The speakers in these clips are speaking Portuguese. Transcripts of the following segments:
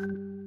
you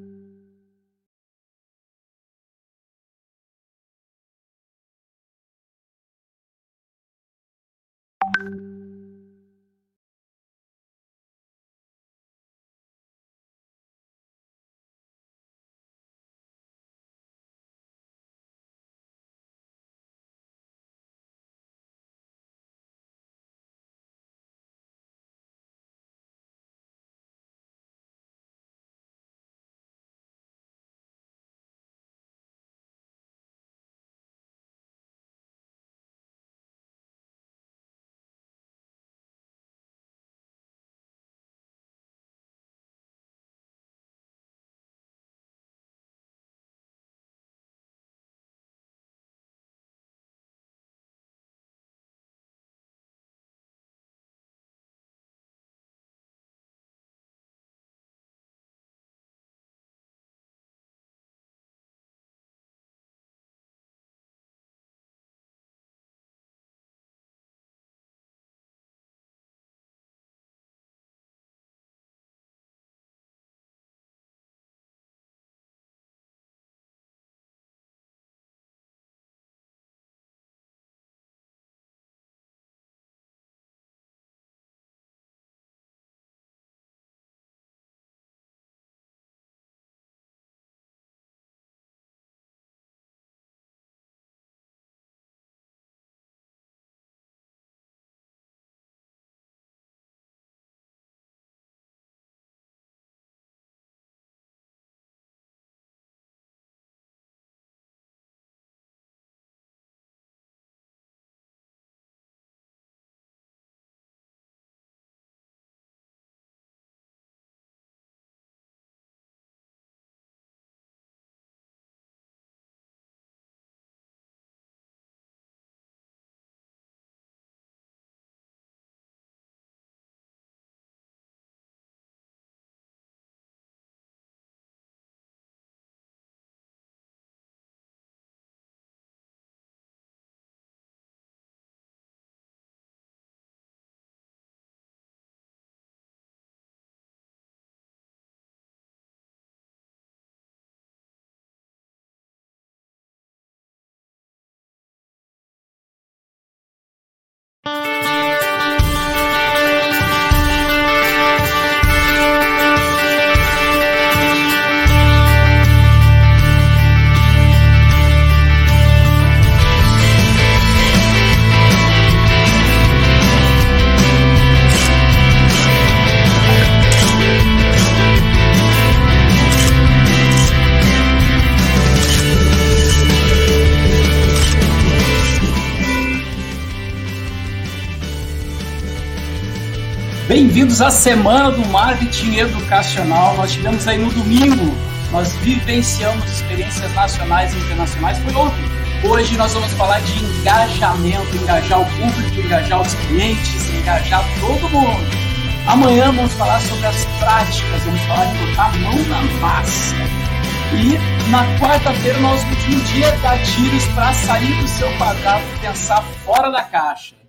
Bem-vindos à Semana do Marketing Educacional. Nós tivemos aí no domingo, nós vivenciamos experiências nacionais e internacionais. Foi ontem. Hoje nós vamos falar de engajamento, engajar o público, engajar os clientes, engajar todo mundo. Amanhã vamos falar sobre as práticas, vamos falar de botar a mão na massa. E na quarta-feira, nosso último dia, dar tiros para sair do seu quadrado e pensar fora da caixa.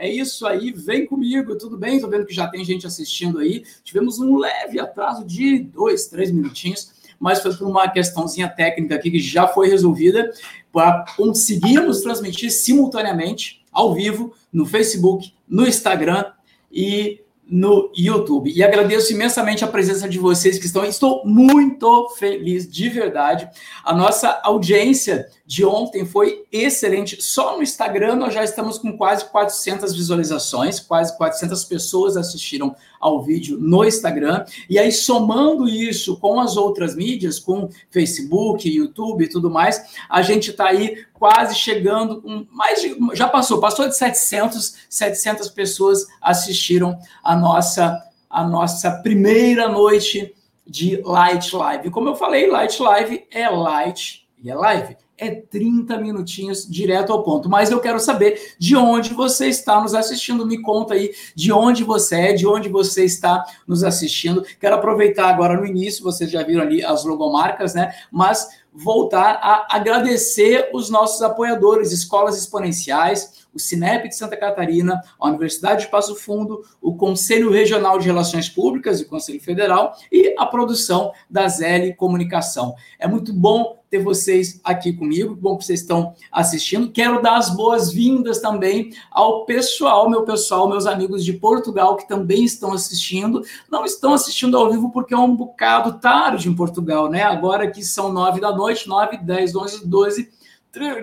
É isso aí, vem comigo, tudo bem? Estou vendo que já tem gente assistindo aí. Tivemos um leve atraso de dois, três minutinhos, mas foi por uma questãozinha técnica aqui que já foi resolvida para conseguirmos transmitir simultaneamente, ao vivo, no Facebook, no Instagram e no YouTube. E agradeço imensamente a presença de vocês que estão. Estou muito feliz, de verdade. A nossa audiência de ontem foi excelente. Só no Instagram nós já estamos com quase 400 visualizações, quase 400 pessoas assistiram ao vídeo no Instagram. E aí, somando isso com as outras mídias, com Facebook, YouTube e tudo mais, a gente está aí quase chegando com mais de, já passou, passou de 700, 700 pessoas assistiram a nossa a nossa primeira noite de Light Live. Como eu falei, Light Live é light e é live é 30 minutinhos direto ao ponto. Mas eu quero saber de onde você está nos assistindo. Me conta aí de onde você é, de onde você está nos assistindo. Quero aproveitar agora no início, vocês já viram ali as logomarcas, né? Mas voltar a agradecer os nossos apoiadores, Escolas Exponenciais, o Cinep de Santa Catarina, a Universidade de Passo Fundo, o Conselho Regional de Relações Públicas e o Conselho Federal e a produção da Zeli Comunicação. É muito bom ter vocês aqui comigo, bom que vocês estão assistindo. Quero dar as boas-vindas também ao pessoal, meu pessoal, meus amigos de Portugal que também estão assistindo. Não estão assistindo ao vivo porque é um bocado tarde em Portugal, né? Agora que são nove da noite, nove, dez, onze, doze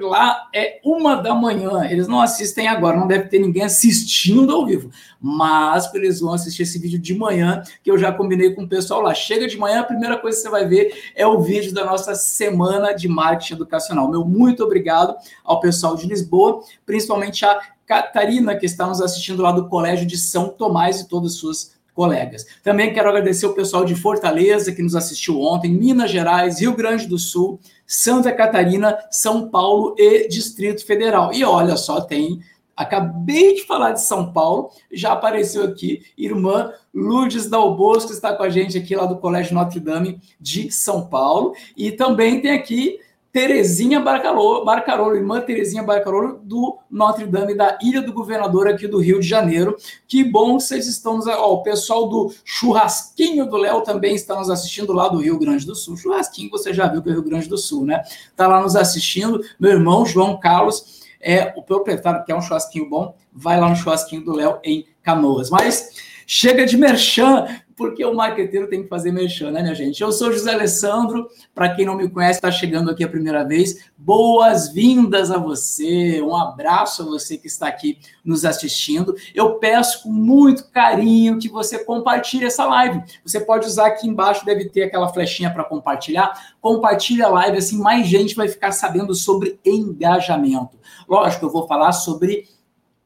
lá é uma da manhã. Eles não assistem agora, não deve ter ninguém assistindo ao vivo. Mas eles vão assistir esse vídeo de manhã, que eu já combinei com o pessoal lá. Chega de manhã, a primeira coisa que você vai ver é o vídeo da nossa semana de marketing educacional. Meu muito obrigado ao pessoal de Lisboa, principalmente a Catarina, que está nos assistindo lá do Colégio de São Tomás e todas as suas colegas. Também quero agradecer o pessoal de Fortaleza que nos assistiu ontem, Minas Gerais, Rio Grande do Sul, Santa Catarina, São Paulo e Distrito Federal. E olha só, tem. Acabei de falar de São Paulo, já apareceu aqui, irmã Lourdes Dalbosco está com a gente aqui lá do Colégio Notre Dame de São Paulo. E também tem aqui Terezinha Barcarolo, irmã Terezinha Barcarolo, do Notre Dame, da Ilha do Governador, aqui do Rio de Janeiro. Que bom vocês estão nos. Ó, o pessoal do Churrasquinho do Léo também está nos assistindo lá do Rio Grande do Sul. Churrasquinho, você já viu que é o Rio Grande do Sul, né? Está lá nos assistindo. Meu irmão João Carlos é o proprietário, que é um churrasquinho bom. Vai lá no Churrasquinho do Léo, em Canoas. Mas chega de merchan porque o marqueteiro tem que fazer merchan, né, minha gente? Eu sou José Alessandro, para quem não me conhece, está chegando aqui a primeira vez, boas-vindas a você, um abraço a você que está aqui nos assistindo. Eu peço com muito carinho que você compartilhe essa live. Você pode usar aqui embaixo, deve ter aquela flechinha para compartilhar. Compartilhe a live, assim mais gente vai ficar sabendo sobre engajamento. Lógico, eu vou falar sobre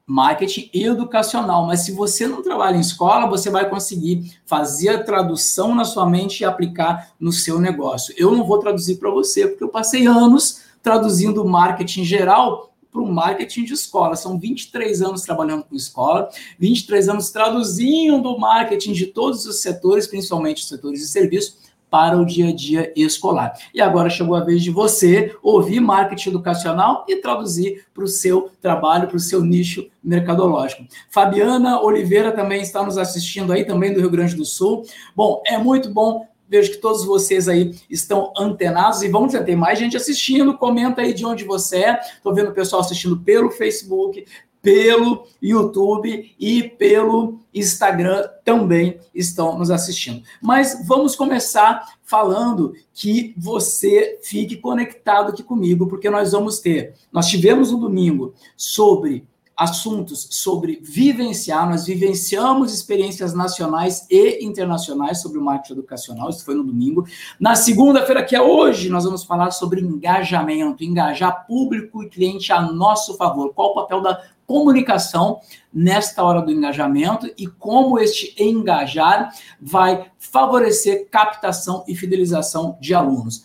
marketing educacional. Mas se você não trabalha em escola, você vai conseguir fazer a tradução na sua mente e aplicar no seu negócio. Eu não vou traduzir para você, porque eu passei anos traduzindo marketing geral para o marketing de escola. São 23 anos trabalhando com escola, 23 anos traduzindo marketing de todos os setores, principalmente os setores de serviço, para o dia a dia escolar. E agora chegou a vez de você ouvir marketing educacional e traduzir para o seu trabalho, para o seu nicho mercadológico. Fabiana Oliveira também está nos assistindo aí, também do Rio Grande do Sul. Bom, é muito bom vejo que todos vocês aí estão antenados e vamos ter mais gente assistindo. Comenta aí de onde você é. Estou vendo o pessoal assistindo pelo Facebook, pelo YouTube e pelo Instagram também estão nos assistindo. Mas vamos começar falando que você fique conectado aqui comigo, porque nós vamos ter. Nós tivemos um domingo sobre assuntos sobre vivenciar, nós vivenciamos experiências nacionais e internacionais sobre o marketing educacional, isso foi no domingo. Na segunda-feira, que é hoje, nós vamos falar sobre engajamento, engajar público e cliente a nosso favor. Qual o papel da comunicação nesta hora do engajamento e como este engajar vai favorecer captação e fidelização de alunos.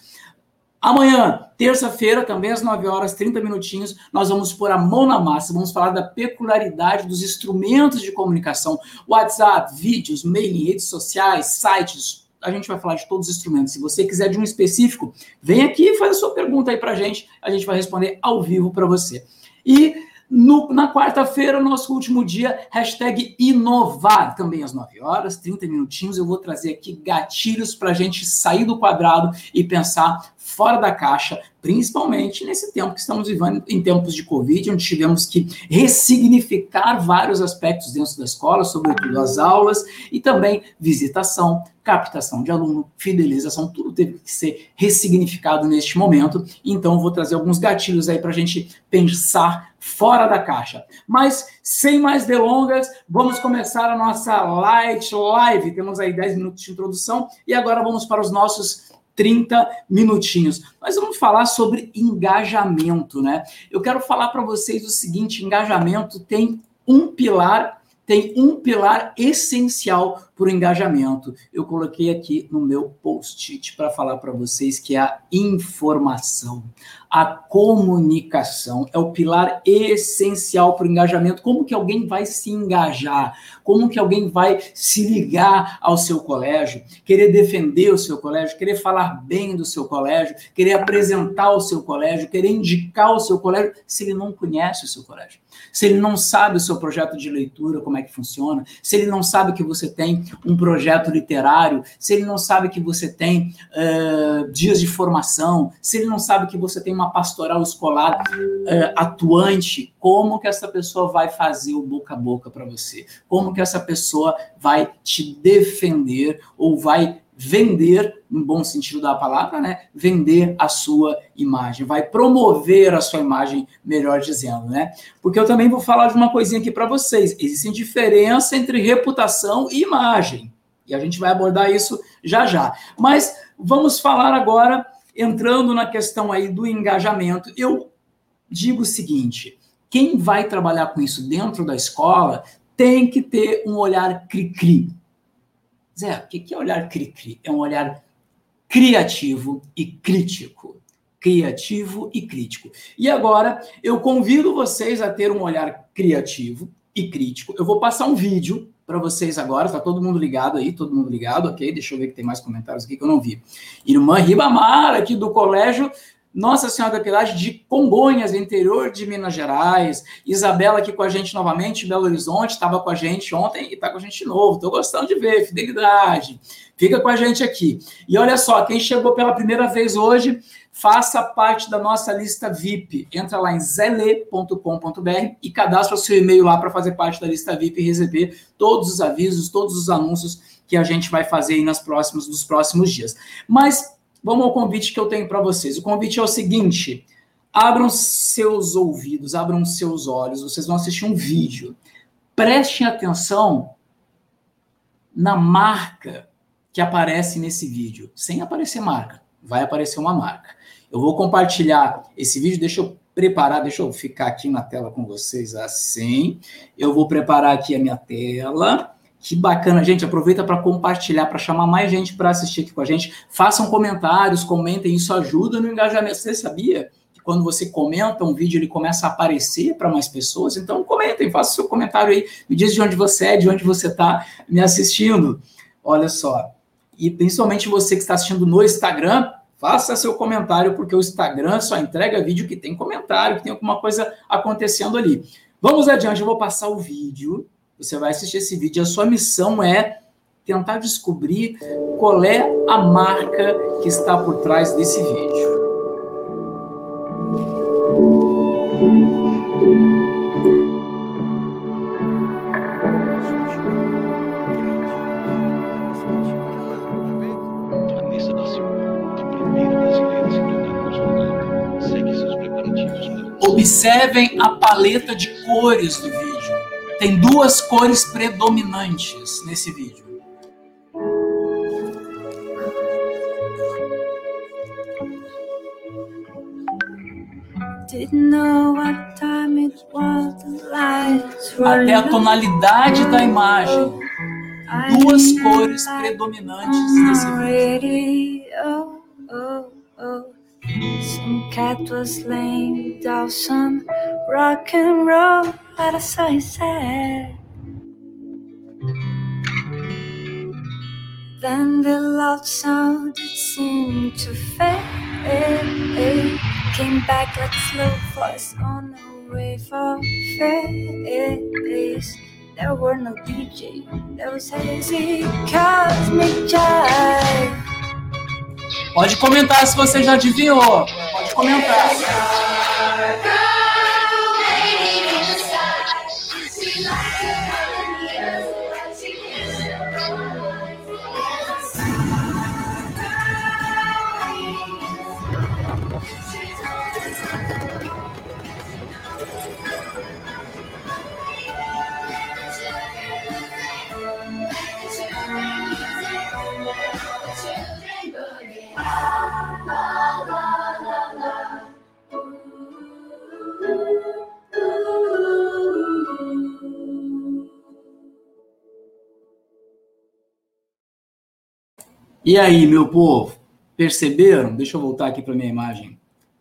Amanhã, terça-feira, também às 9 horas, 30 minutinhos, nós vamos pôr a mão na massa, vamos falar da peculiaridade dos instrumentos de comunicação, WhatsApp, vídeos, mail, redes sociais, sites, a gente vai falar de todos os instrumentos. Se você quiser de um específico, vem aqui e faz a sua pergunta aí para a gente, a gente vai responder ao vivo para você. E no, na quarta-feira, nosso último dia, hashtag inovar, também às 9 horas, 30 minutinhos. Eu vou trazer aqui gatilhos para a gente sair do quadrado e pensar fora da caixa, principalmente nesse tempo que estamos vivendo, em tempos de Covid, onde tivemos que ressignificar vários aspectos dentro da escola, sobretudo as aulas, e também visitação, captação de aluno, fidelização, tudo teve que ser ressignificado neste momento. Então, vou trazer alguns gatilhos aí para a gente pensar fora da caixa. Mas, sem mais delongas, vamos começar a nossa Light Live. Temos aí 10 minutos de introdução e agora vamos para os nossos 30 minutinhos. Mas vamos falar sobre engajamento, né? Eu quero falar para vocês o seguinte: engajamento tem um pilar tem um pilar essencial o engajamento. Eu coloquei aqui no meu post-it para falar para vocês que é a informação, a comunicação é o pilar essencial para o engajamento. Como que alguém vai se engajar? Como que alguém vai se ligar ao seu colégio, querer defender o seu colégio, querer falar bem do seu colégio, querer apresentar o seu colégio, querer indicar o seu colégio, se ele não conhece o seu colégio? Se ele não sabe o seu projeto de leitura, como é que funciona, se ele não sabe que você tem um projeto literário, se ele não sabe que você tem uh, dias de formação, se ele não sabe que você tem uma pastoral escolar uh, atuante, como que essa pessoa vai fazer o boca a boca para você? Como que essa pessoa vai te defender ou vai vender, no bom sentido da palavra, né? Vender a sua imagem, vai promover a sua imagem, melhor dizendo, né? Porque eu também vou falar de uma coisinha aqui para vocês. Existe diferença entre reputação e imagem. E a gente vai abordar isso já já. Mas vamos falar agora entrando na questão aí do engajamento. Eu digo o seguinte, quem vai trabalhar com isso dentro da escola tem que ter um olhar cri-cri Zé, o que é olhar cri-cri? É um olhar criativo e crítico. Criativo e crítico. E agora eu convido vocês a ter um olhar criativo e crítico. Eu vou passar um vídeo para vocês agora. Tá todo mundo ligado aí? Todo mundo ligado? Ok, deixa eu ver que tem mais comentários aqui que eu não vi. Irmã Ribamar, aqui do colégio nossa Senhora da Piedade de Congonhas, interior de Minas Gerais. Isabela aqui com a gente novamente, Belo Horizonte, estava com a gente ontem e está com a gente de novo. Estou gostando de ver, fidelidade. Fica com a gente aqui. E olha só, quem chegou pela primeira vez hoje, faça parte da nossa lista VIP. Entra lá em zele.com.br e cadastra o seu e-mail lá para fazer parte da lista VIP e receber todos os avisos, todos os anúncios que a gente vai fazer aí nas próximas, nos próximos dias. Mas Vamos ao convite que eu tenho para vocês. O convite é o seguinte: abram seus ouvidos, abram seus olhos, vocês vão assistir um vídeo. Prestem atenção na marca que aparece nesse vídeo, sem aparecer marca. Vai aparecer uma marca. Eu vou compartilhar esse vídeo, deixa eu preparar, deixa eu ficar aqui na tela com vocês assim. Eu vou preparar aqui a minha tela. Que bacana, gente. Aproveita para compartilhar, para chamar mais gente para assistir aqui com a gente. Façam comentários, comentem, isso ajuda no engajamento. Você sabia que quando você comenta um vídeo, ele começa a aparecer para mais pessoas? Então, comentem, faça seu comentário aí. Me diz de onde você é, de onde você está me assistindo. Olha só. E principalmente você que está assistindo no Instagram, faça seu comentário, porque o Instagram só entrega vídeo que tem comentário, que tem alguma coisa acontecendo ali. Vamos adiante, eu vou passar o vídeo você vai assistir esse vídeo. A sua missão é tentar descobrir qual é a marca que está por trás desse vídeo. Observem a paleta de cores do vídeo. Tem duas cores predominantes nesse vídeo. Até a tonalidade da imagem. Duas cores predominantes nesse vídeo. Some cat was laying down some rock and roll at a sunset. Then the loud sound it seemed to fade came back like slow voice on a wave of face. There were no DJ, there was hazy cosmic jive. Pode comentar se você já adivinhou. Pode comentar. E aí, meu povo, perceberam? Deixa eu voltar aqui para minha imagem.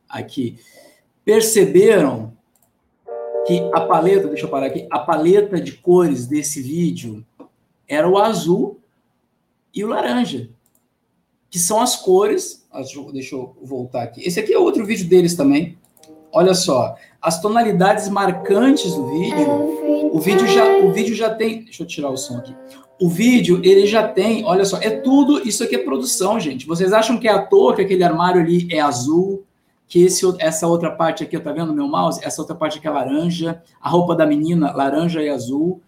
Aqui. Perceberam que a paleta, deixa eu parar aqui, a paleta de cores desse vídeo era o azul e o laranja, que são as cores. Deixa eu voltar aqui. Esse aqui é outro vídeo deles também. Olha só, as tonalidades marcantes do vídeo. O vídeo já, o vídeo já tem. Deixa eu tirar o som aqui. O vídeo, ele já tem, olha só, é tudo, isso aqui é produção, gente. Vocês acham que é à toa que aquele armário ali é azul, que esse, essa outra parte aqui, tá vendo meu mouse? Essa outra parte aqui é laranja, a roupa da menina, laranja e azul.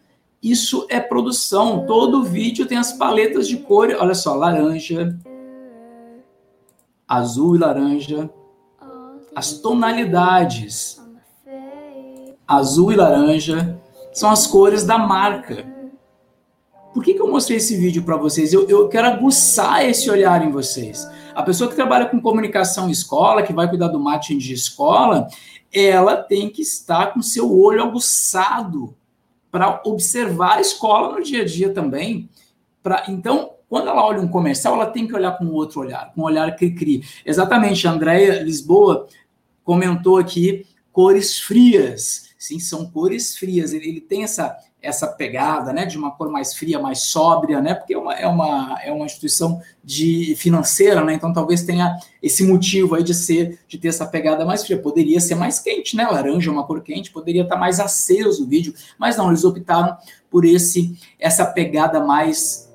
Isso é produção. Todo vídeo tem as paletas de cor, olha só, laranja, azul e laranja. As tonalidades, azul e laranja, são as cores da marca. Por que, que eu mostrei esse vídeo para vocês? Eu, eu quero aguçar esse olhar em vocês. A pessoa que trabalha com comunicação escola, que vai cuidar do marketing de escola, ela tem que estar com seu olho aguçado para observar a escola no dia a dia também. Pra, então, quando ela olha um comercial, ela tem que olhar com outro olhar, com um olhar cri-cri. Exatamente, a Andréia Lisboa comentou aqui cores frias. Sim, são cores frias. Ele, ele tem essa, essa pegada, né, de uma cor mais fria, mais sóbria, né, porque é uma, é uma, é uma instituição de financeira, né, então talvez tenha esse motivo aí de ser, de ter essa pegada mais fria. Poderia ser mais quente, né, laranja é uma cor quente, poderia estar mais aceso o vídeo, mas não, eles optaram por esse, essa pegada mais,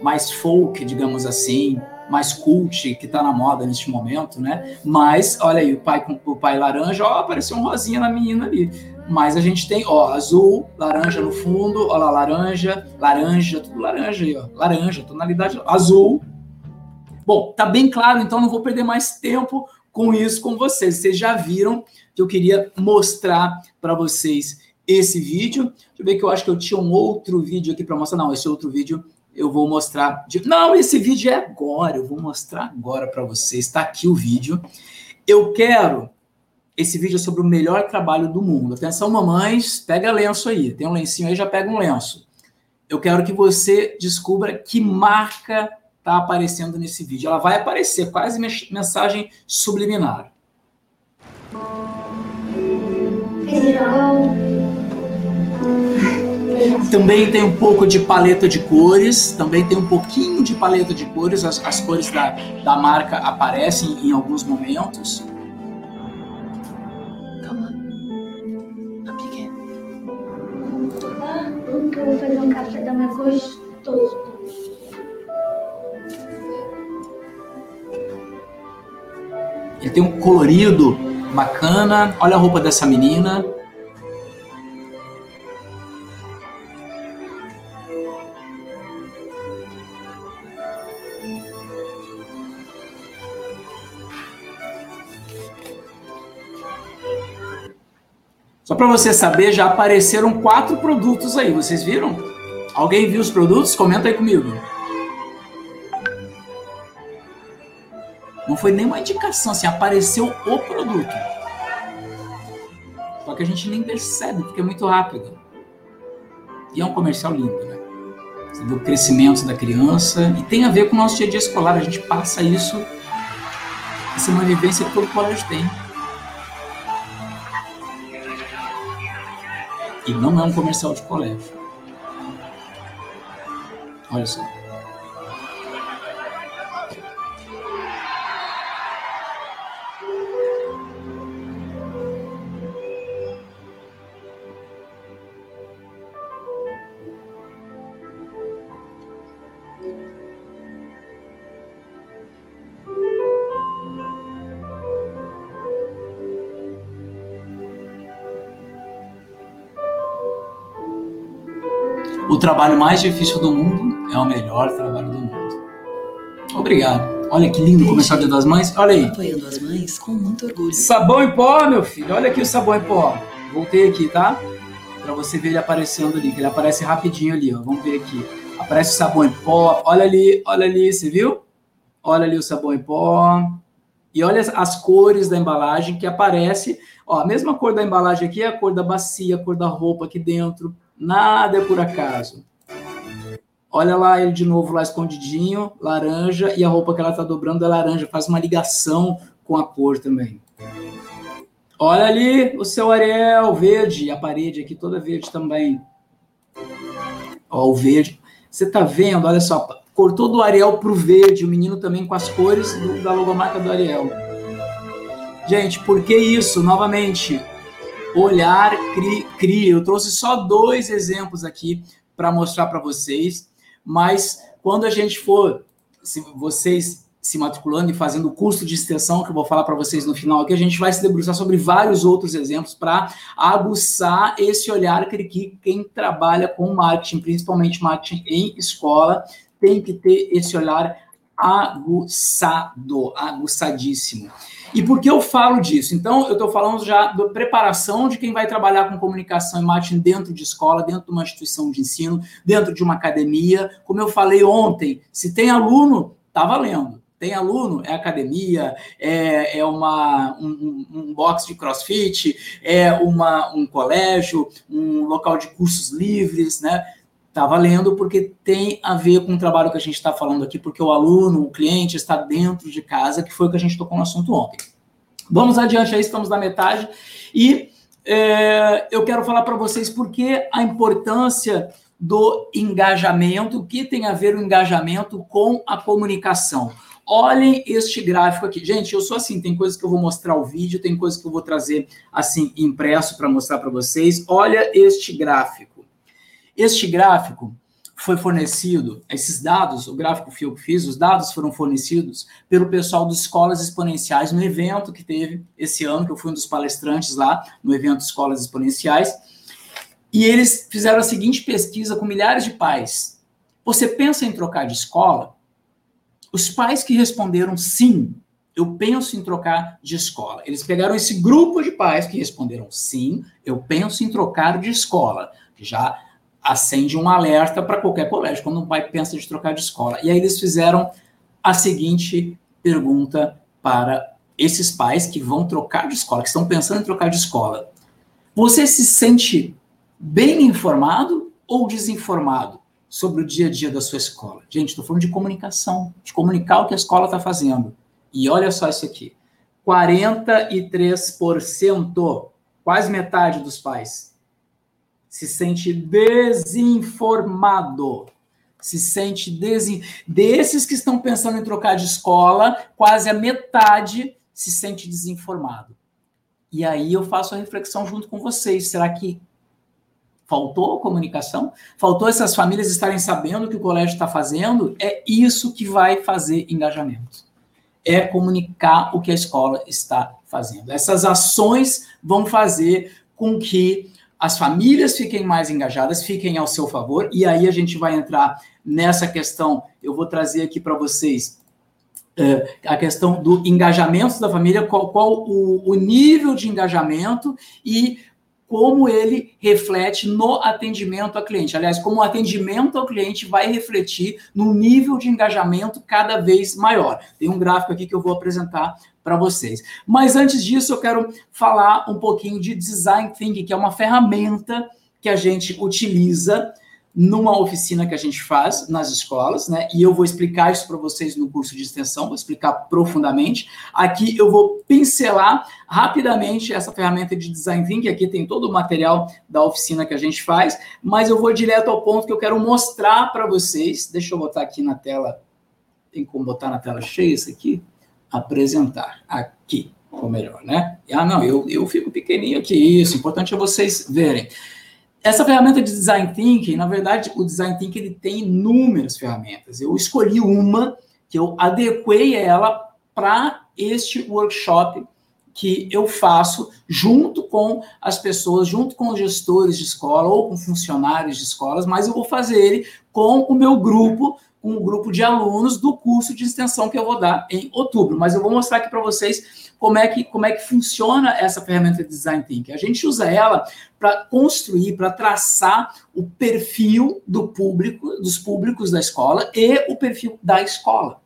mais folk, digamos assim, mais cult que está na moda neste momento, né? Mas olha aí, o pai com o pai laranja, ó, apareceu um rosinha na menina ali. Mas a gente tem, ó, azul, laranja no fundo, ó lá, laranja, laranja, tudo laranja aí, ó. Laranja, tonalidade azul. Bom, tá bem claro, então não vou perder mais tempo com isso com vocês. Vocês já viram que eu queria mostrar para vocês esse vídeo. Deixa eu ver que eu acho que eu tinha um outro vídeo aqui para mostrar. Não, esse outro vídeo eu vou mostrar. De... Não, esse vídeo é agora. Eu vou mostrar agora para vocês. Está aqui o vídeo. Eu quero esse vídeo é sobre o melhor trabalho do mundo. Atenção, mamães, pega lenço aí. Tem um lencinho aí, já pega um lenço. Eu quero que você descubra que marca está aparecendo nesse vídeo. Ela vai aparecer, quase mensagem subliminar. Também tem um pouco de paleta de cores, também tem um pouquinho de paleta de cores, as, as cores da, da marca aparecem em alguns momentos. que eu vou fazer um café da manhã gostoso. Ele tem um colorido bacana. Olha a roupa dessa menina. Só para você saber, já apareceram quatro produtos aí, vocês viram? Alguém viu os produtos? Comenta aí comigo. Não foi nenhuma indicação, assim, apareceu o produto. Só que a gente nem percebe, porque é muito rápido. E é um comercial lindo, né? Você vê o crescimento da criança e tem a ver com o nosso dia a dia escolar. A gente passa isso, essa é vivência que todo colégio tem. Não é um comercial de colégio. Olha só. O trabalho mais difícil do mundo é o melhor trabalho do mundo. Obrigado. Olha que lindo começar o Dia das Mães. Olha aí. Apoiando as mães com muito orgulho. Sabão em pó, meu filho. Olha aqui o sabão em pó. Voltei aqui, tá? Para você ver ele aparecendo ali, que ele aparece rapidinho ali, ó. Vamos ver aqui. Aparece o sabão em pó. Olha ali, olha ali, você viu? Olha ali o sabão em pó. E olha as cores da embalagem que aparece. Ó, a mesma cor da embalagem aqui é a cor da bacia, a cor da roupa aqui dentro. Nada é por acaso. Olha lá ele de novo lá escondidinho, laranja, e a roupa que ela tá dobrando é laranja, faz uma ligação com a cor também. Olha ali o seu Ariel verde, a parede aqui toda verde também. Ó, o verde. Você tá vendo? Olha só, cortou do Ariel pro verde, o menino também com as cores do, da logomarca do Ariel. Gente, por que isso? Novamente, olhar cria. Eu trouxe só dois exemplos aqui para mostrar para vocês, mas quando a gente for, se vocês se matriculando e fazendo o curso de extensão, que eu vou falar para vocês no final aqui, a gente vai se debruçar sobre vários outros exemplos para aguçar esse olhar que quem trabalha com marketing, principalmente marketing em escola, tem que ter esse olhar aguçado, aguçadíssimo. E por que eu falo disso? Então, eu estou falando já da preparação de quem vai trabalhar com comunicação e marketing dentro de escola, dentro de uma instituição de ensino, dentro de uma academia. Como eu falei ontem, se tem aluno, tá valendo. Tem aluno, é academia, é, é uma, um, um box de crossfit, é uma, um colégio, um local de cursos livres, né? Está valendo porque tem a ver com o trabalho que a gente está falando aqui, porque o aluno, o cliente está dentro de casa, que foi o que a gente tocou no assunto ontem. Vamos adiante aí, estamos na metade. E é, eu quero falar para vocês por que a importância do engajamento, o que tem a ver o engajamento com a comunicação. Olhem este gráfico aqui. Gente, eu sou assim, tem coisas que eu vou mostrar o vídeo, tem coisas que eu vou trazer assim impresso para mostrar para vocês. Olha este gráfico. Este gráfico foi fornecido, esses dados, o gráfico que eu fiz, os dados foram fornecidos pelo pessoal das Escolas Exponenciais no evento que teve esse ano, que eu fui um dos palestrantes lá no evento Escolas Exponenciais. E eles fizeram a seguinte pesquisa com milhares de pais. Você pensa em trocar de escola? Os pais que responderam sim, eu penso em trocar de escola. Eles pegaram esse grupo de pais que responderam sim, eu penso em trocar de escola. Já acende um alerta para qualquer colégio, quando um pai pensa de trocar de escola. E aí eles fizeram a seguinte pergunta para esses pais que vão trocar de escola, que estão pensando em trocar de escola. Você se sente bem informado ou desinformado sobre o dia a dia da sua escola? Gente, estou falando de comunicação, de comunicar o que a escola está fazendo. E olha só isso aqui: 43%, quase metade dos pais, se sente desinformado. Se sente desin... Desses que estão pensando em trocar de escola, quase a metade se sente desinformado. E aí eu faço a reflexão junto com vocês. Será que faltou comunicação? Faltou essas famílias estarem sabendo o que o colégio está fazendo? É isso que vai fazer engajamento. É comunicar o que a escola está fazendo. Essas ações vão fazer com que as famílias fiquem mais engajadas, fiquem ao seu favor, e aí a gente vai entrar nessa questão. Eu vou trazer aqui para vocês uh, a questão do engajamento da família, qual, qual o, o nível de engajamento e como ele reflete no atendimento ao cliente. Aliás, como o atendimento ao cliente vai refletir no nível de engajamento cada vez maior. Tem um gráfico aqui que eu vou apresentar para vocês. Mas antes disso, eu quero falar um pouquinho de design thinking, que é uma ferramenta que a gente utiliza numa oficina que a gente faz nas escolas, né? E eu vou explicar isso para vocês no curso de extensão, vou explicar profundamente. Aqui eu vou pincelar rapidamente essa ferramenta de design thinking, aqui tem todo o material da oficina que a gente faz, mas eu vou direto ao ponto que eu quero mostrar para vocês. Deixa eu botar aqui na tela. Tem como botar na tela cheia isso aqui? Apresentar. Aqui, ou melhor, né? Ah, não, eu, eu fico pequenininho aqui. Isso, importante é vocês verem. Essa ferramenta de design thinking, na verdade, o design thinking ele tem inúmeras ferramentas. Eu escolhi uma que eu adequei ela para este workshop que eu faço junto com as pessoas, junto com os gestores de escola ou com funcionários de escolas, mas eu vou fazer ele com o meu grupo com um grupo de alunos do curso de extensão que eu vou dar em outubro. Mas eu vou mostrar aqui para vocês como é, que, como é que funciona essa ferramenta de Design Thinking. A gente usa ela para construir, para traçar o perfil do público, dos públicos da escola e o perfil da escola.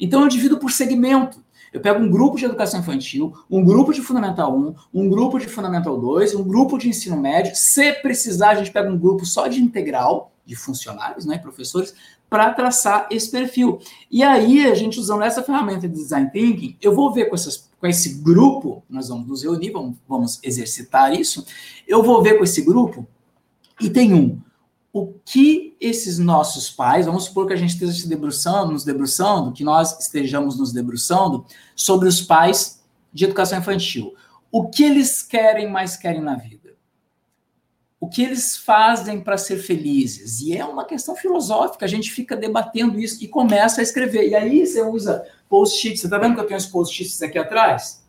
Então eu divido por segmento. Eu pego um grupo de educação infantil, um grupo de Fundamental 1, um grupo de Fundamental 2, um grupo de ensino médio. Se precisar, a gente pega um grupo só de integral, de funcionários, né, professores, para traçar esse perfil. E aí, a gente usando essa ferramenta de design thinking, eu vou ver com, essas, com esse grupo, nós vamos nos reunir, vamos, vamos exercitar isso, eu vou ver com esse grupo, e tem um, o que esses nossos pais, vamos supor que a gente esteja se debruçando, nos debruçando, que nós estejamos nos debruçando sobre os pais de educação infantil. O que eles querem mais querem na vida? O que eles fazem para ser felizes. E é uma questão filosófica, a gente fica debatendo isso e começa a escrever. E aí você usa post-its. Você está vendo que eu tenho os post-its aqui atrás?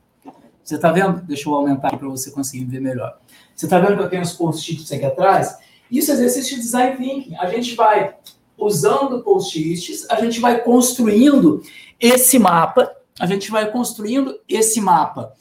Você está vendo? Deixa eu aumentar para você conseguir ver melhor. Você está vendo que eu tenho os post-its aqui atrás? Isso é exercício de design thinking. A gente vai usando post-its, a gente vai construindo esse mapa, a gente vai construindo esse mapa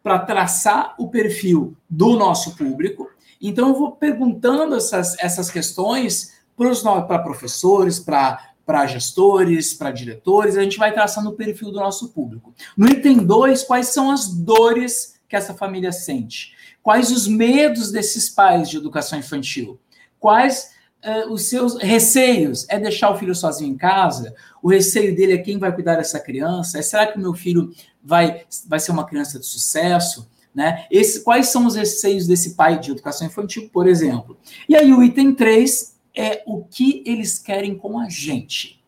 para traçar o perfil do nosso público, então, eu vou perguntando essas, essas questões para professores, para gestores, para diretores, a gente vai traçando o perfil do nosso público. No item 2, quais são as dores que essa família sente? Quais os medos desses pais de educação infantil? Quais uh, os seus receios? É deixar o filho sozinho em casa? O receio dele é quem vai cuidar dessa criança? É, será que o meu filho vai, vai ser uma criança de sucesso? Né? Esse, quais são os receios desse pai de educação infantil, por exemplo? E aí o item 3 é o que eles querem com a gente.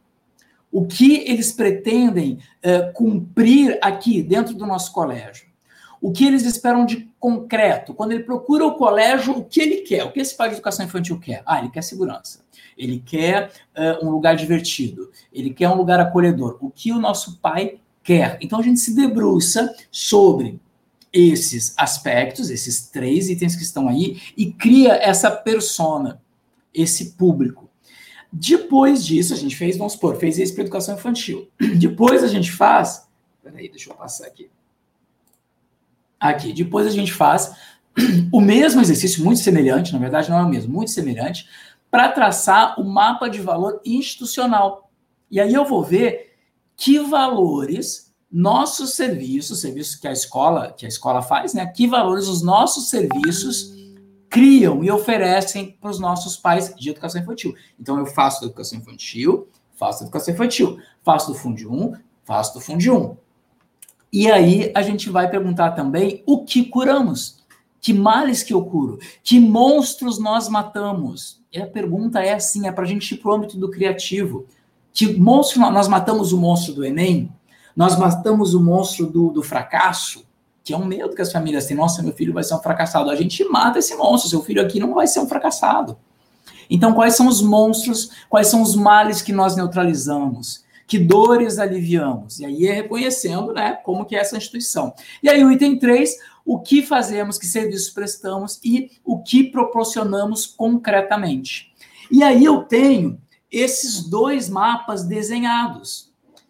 O que eles pretendem uh, cumprir aqui dentro do nosso colégio. O que eles esperam de concreto. Quando ele procura o colégio, o que ele quer? O que esse pai de educação infantil quer? Ah, ele quer segurança. Ele quer uh, um lugar divertido. Ele quer um lugar acolhedor. O que o nosso pai quer? Então a gente se debruça sobre esses aspectos, esses três itens que estão aí, e cria essa persona, esse público. Depois disso, a gente fez, vamos supor, fez isso para educação infantil. Depois a gente faz. Peraí, deixa eu passar aqui. Aqui. Depois a gente faz o mesmo exercício, muito semelhante, na verdade não é o mesmo, muito semelhante, para traçar o mapa de valor institucional. E aí eu vou ver que valores nossos serviços, serviços que a escola, que a escola faz, né? Que valores os nossos serviços criam e oferecem para os nossos pais de educação infantil. Então eu faço educação infantil, faço educação infantil, faço do Fundo 1, faço do Fundo 1. E aí a gente vai perguntar também o que curamos, que males que eu curo, que monstros nós matamos. E a pergunta é assim, é para a gente ir para o âmbito do criativo. Que monstro nós matamos o monstro do Enem? Nós matamos o monstro do, do fracasso, que é um medo que as famílias têm. Nossa, meu filho vai ser um fracassado. A gente mata esse monstro, seu filho aqui não vai ser um fracassado. Então, quais são os monstros, quais são os males que nós neutralizamos? Que dores aliviamos? E aí é reconhecendo né, como que é essa instituição. E aí o item 3, o que fazemos, que serviços prestamos e o que proporcionamos concretamente. E aí eu tenho esses dois mapas desenhados.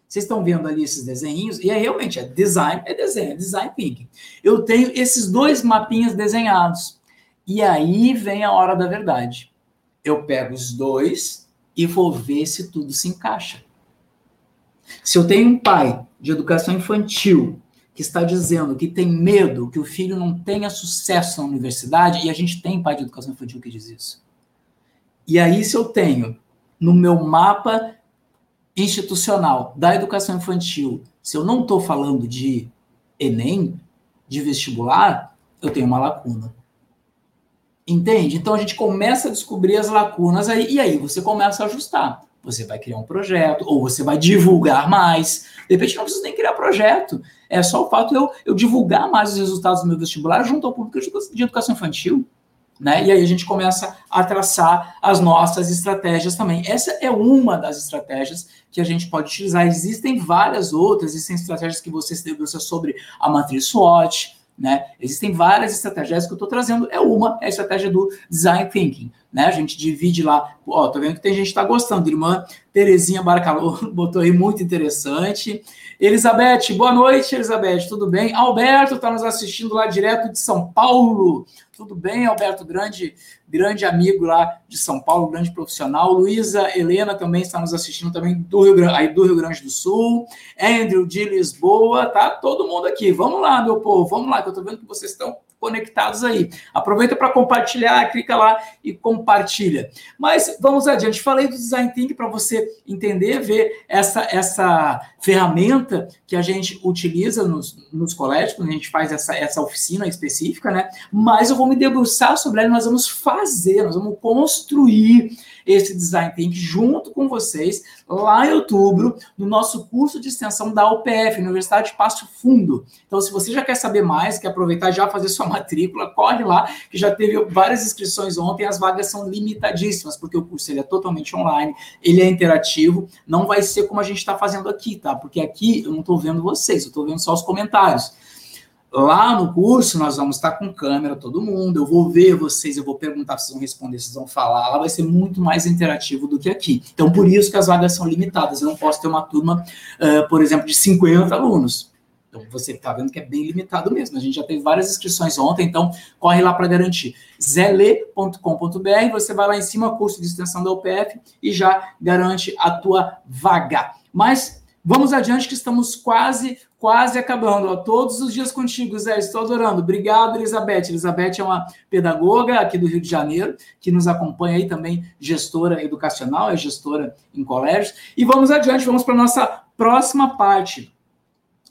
Vocês estão vendo ali esses desenhinhos, e é realmente, é design, é desenho, é design thinking. Eu tenho esses dois mapinhas desenhados. E aí vem a hora da verdade. Eu pego os dois e vou ver se tudo se encaixa. Se eu tenho um pai de educação infantil que está dizendo que tem medo que o filho não tenha sucesso na universidade, e a gente tem pai de educação infantil que diz isso. E aí, se eu tenho no meu mapa institucional da educação infantil, se eu não estou falando de Enem, de vestibular, eu tenho uma lacuna. Entende? Então a gente começa a descobrir as lacunas aí, e aí você começa a ajustar. Você vai criar um projeto, ou você vai divulgar mais. De repente não precisa nem criar projeto. É só o fato de eu, eu divulgar mais os resultados do meu vestibular junto ao público de educação infantil. Né? E aí a gente começa a traçar as nossas estratégias também. Essa é uma das estratégias que a gente pode utilizar. Existem várias outras, existem estratégias que você se debruça sobre a matriz SWOT, né? Existem várias estratégias que eu estou trazendo. É uma, é a estratégia do design thinking. Né? A gente divide lá. Ó, tô vendo que tem gente que está gostando. Irmã Terezinha Barcalô botou aí muito interessante. Elizabeth, boa noite, Elizabeth, tudo bem? Alberto está nos assistindo lá direto de São Paulo. Tudo bem, Alberto? Grande, grande amigo lá de São Paulo, grande profissional. Luísa Helena também está nos assistindo também do Rio, aí do Rio Grande do Sul. Andrew de Lisboa, tá todo mundo aqui. Vamos lá, meu povo, vamos lá, que eu estou vendo que vocês estão conectados aí. Aproveita para compartilhar, clica lá e compartilha. Mas vamos adiante. Falei do design thinking para você entender, ver essa, essa ferramenta que a gente utiliza nos, nos colégios, quando a gente faz essa, essa oficina específica, né? Mas eu vou me debruçar sobre ela, nós vamos fazer, nós vamos construir esse design thinking junto com vocês lá em outubro, no nosso curso de extensão da UPF, Universidade de Passo Fundo. Então, se você já quer saber mais, quer aproveitar já fazer sua matrícula, corre lá, que já teve várias inscrições ontem, as vagas são limitadíssimas, porque o curso ele é totalmente online, ele é interativo, não vai ser como a gente está fazendo aqui, tá? Porque aqui eu não estou vendo vocês, eu estou vendo só os comentários. Lá no curso, nós vamos estar com câmera, todo mundo. Eu vou ver vocês, eu vou perguntar, vocês vão responder, vocês vão falar. Lá vai ser muito mais interativo do que aqui. Então, por isso que as vagas são limitadas. Eu não posso ter uma turma, uh, por exemplo, de 50 alunos. Então, você está vendo que é bem limitado mesmo. A gente já teve várias inscrições ontem, então corre lá para garantir. zele.com.br, você vai lá em cima, curso de extensão da UPF, e já garante a tua vaga. Mas vamos adiante, que estamos quase quase acabando. Ó, todos os dias contigo, Zé, estou adorando. Obrigado, Elizabeth. Elizabeth é uma pedagoga aqui do Rio de Janeiro, que nos acompanha aí também, gestora educacional, é gestora em colégios. E vamos adiante, vamos para a nossa próxima parte.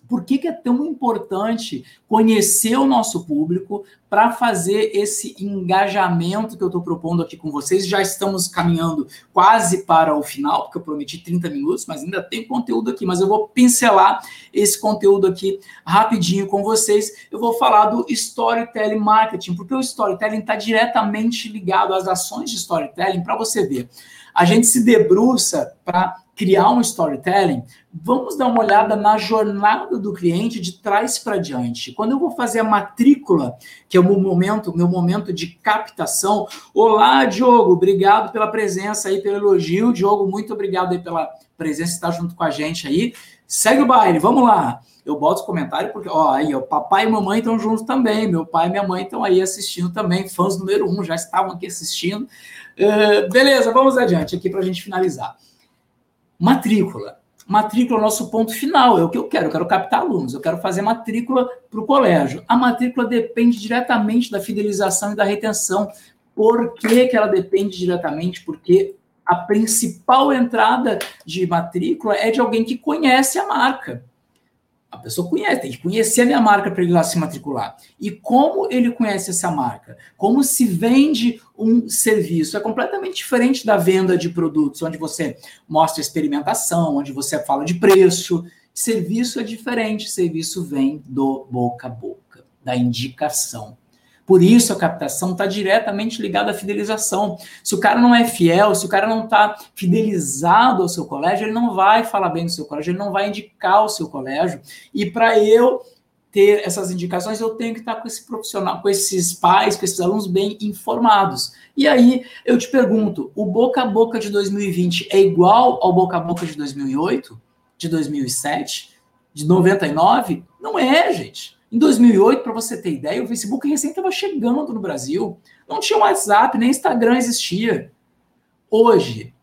Por que, que é tão importante conhecer o nosso público para fazer esse engajamento que eu estou propondo aqui com vocês? Já estamos caminhando quase para o final, porque eu prometi 30 minutos, mas ainda tem conteúdo aqui. Mas eu vou pincelar esse conteúdo aqui rapidinho com vocês. Eu vou falar do storytelling marketing, porque o storytelling está diretamente ligado às ações de storytelling para você ver. A gente se debruça para criar um storytelling, vamos dar uma olhada na jornada do cliente de trás para diante. Quando eu vou fazer a matrícula, que é o meu momento, meu momento de captação. Olá, Diogo, obrigado pela presença aí, pelo elogio. Diogo, muito obrigado aí pela presença, estar junto com a gente aí. Segue o baile, vamos lá. Eu boto os comentários porque, ó, aí, o papai e mamãe estão juntos também. Meu pai e minha mãe estão aí assistindo também. Fãs número um já estavam aqui assistindo. Uh, beleza, vamos adiante aqui para a gente finalizar. Matrícula. Matrícula é o nosso ponto final, é o que eu quero. Eu quero captar alunos, eu quero fazer matrícula para o colégio. A matrícula depende diretamente da fidelização e da retenção. Por que, que ela depende diretamente? Porque a principal entrada de matrícula é de alguém que conhece a marca. A pessoa conhece, tem que conhecer a minha marca para ele lá se matricular. E como ele conhece essa marca? Como se vende um serviço? É completamente diferente da venda de produtos, onde você mostra experimentação, onde você fala de preço. Serviço é diferente, serviço vem do boca a boca, da indicação. Por isso a captação está diretamente ligada à fidelização. Se o cara não é fiel, se o cara não está fidelizado ao seu colégio, ele não vai falar bem do seu colégio, ele não vai indicar o seu colégio. E para eu ter essas indicações, eu tenho que estar com esse profissional, com esses pais, com esses alunos bem informados. E aí eu te pergunto, o boca a boca de 2020 é igual ao boca a boca de 2008, de 2007, de 99? Não é, gente. Em 2008, para você ter ideia, o Facebook recém estava chegando no Brasil. Não tinha WhatsApp, nem Instagram existia. Hoje,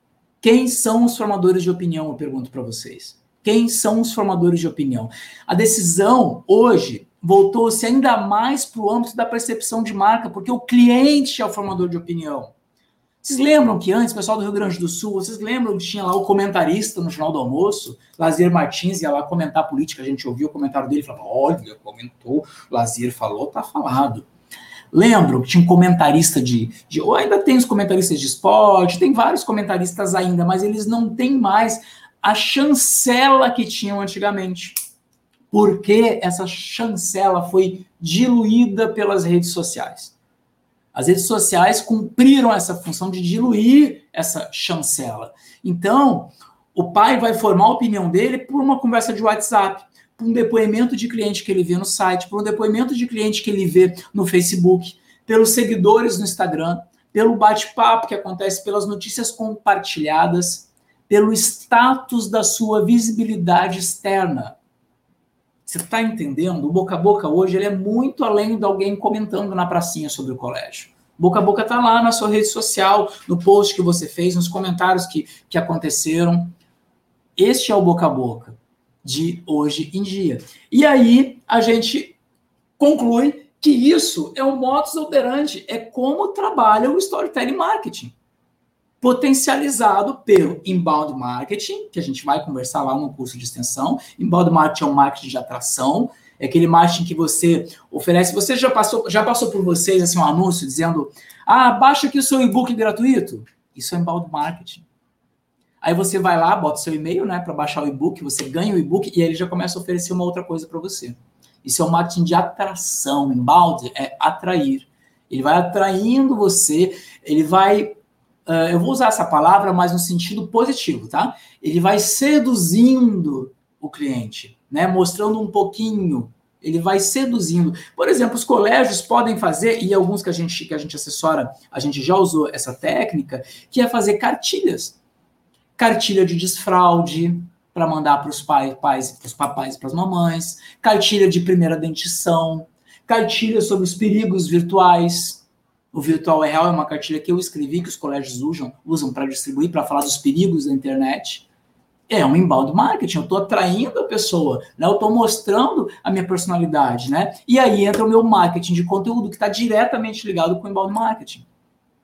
quem são os formadores de opinião? Eu pergunto para vocês. Quem são os formadores de opinião? A decisão hoje voltou-se ainda mais para o âmbito da percepção de marca, porque o cliente é o formador de opinião. Vocês lembram que antes, pessoal do Rio Grande do Sul, vocês lembram que tinha lá o comentarista no final do almoço? Lazier Martins ia lá comentar política, a gente ouviu o comentário dele falava: olha, comentou, Lazier falou, tá falado. Lembram que tinha um comentarista de, de. Ou ainda tem os comentaristas de esporte, tem vários comentaristas ainda, mas eles não têm mais a chancela que tinham antigamente. Porque essa chancela foi diluída pelas redes sociais. As redes sociais cumpriram essa função de diluir essa chancela. Então, o pai vai formar a opinião dele por uma conversa de WhatsApp, por um depoimento de cliente que ele vê no site, por um depoimento de cliente que ele vê no Facebook, pelos seguidores no Instagram, pelo bate-papo que acontece, pelas notícias compartilhadas, pelo status da sua visibilidade externa. Você está entendendo? O boca a boca hoje ele é muito além de alguém comentando na pracinha sobre o colégio. Boca a boca está lá na sua rede social, no post que você fez, nos comentários que, que aconteceram. Este é o boca a boca de hoje em dia. E aí a gente conclui que isso é o modus operandi, é como trabalha o storytelling marketing potencializado pelo inbound marketing, que a gente vai conversar lá no curso de extensão. Inbound marketing é um marketing de atração, é aquele marketing que você oferece. Você já passou, já passou por vocês assim um anúncio dizendo: "Ah, baixa aqui o seu e-book gratuito". Isso é inbound marketing. Aí você vai lá, bota seu e-mail, né, para baixar o e-book, você ganha o e-book e aí ele já começa a oferecer uma outra coisa para você. Isso é um marketing de atração. Inbound é atrair. Ele vai atraindo você, ele vai Uh, eu vou usar essa palavra, mas no sentido positivo, tá? Ele vai seduzindo o cliente, né? Mostrando um pouquinho. Ele vai seduzindo. Por exemplo, os colégios podem fazer, e alguns que a gente que a gente assessora, a gente já usou essa técnica, que é fazer cartilhas. Cartilha de desfraude para mandar para os pais, pais para os papais e para as mamães, cartilha de primeira dentição, cartilha sobre os perigos virtuais, o Virtual é Real é uma cartilha que eu escrevi, que os colégios usam, usam para distribuir, para falar dos perigos da internet. É um inbound marketing, eu estou atraindo a pessoa, né? eu estou mostrando a minha personalidade. Né? E aí entra o meu marketing de conteúdo, que está diretamente ligado com o inbound marketing.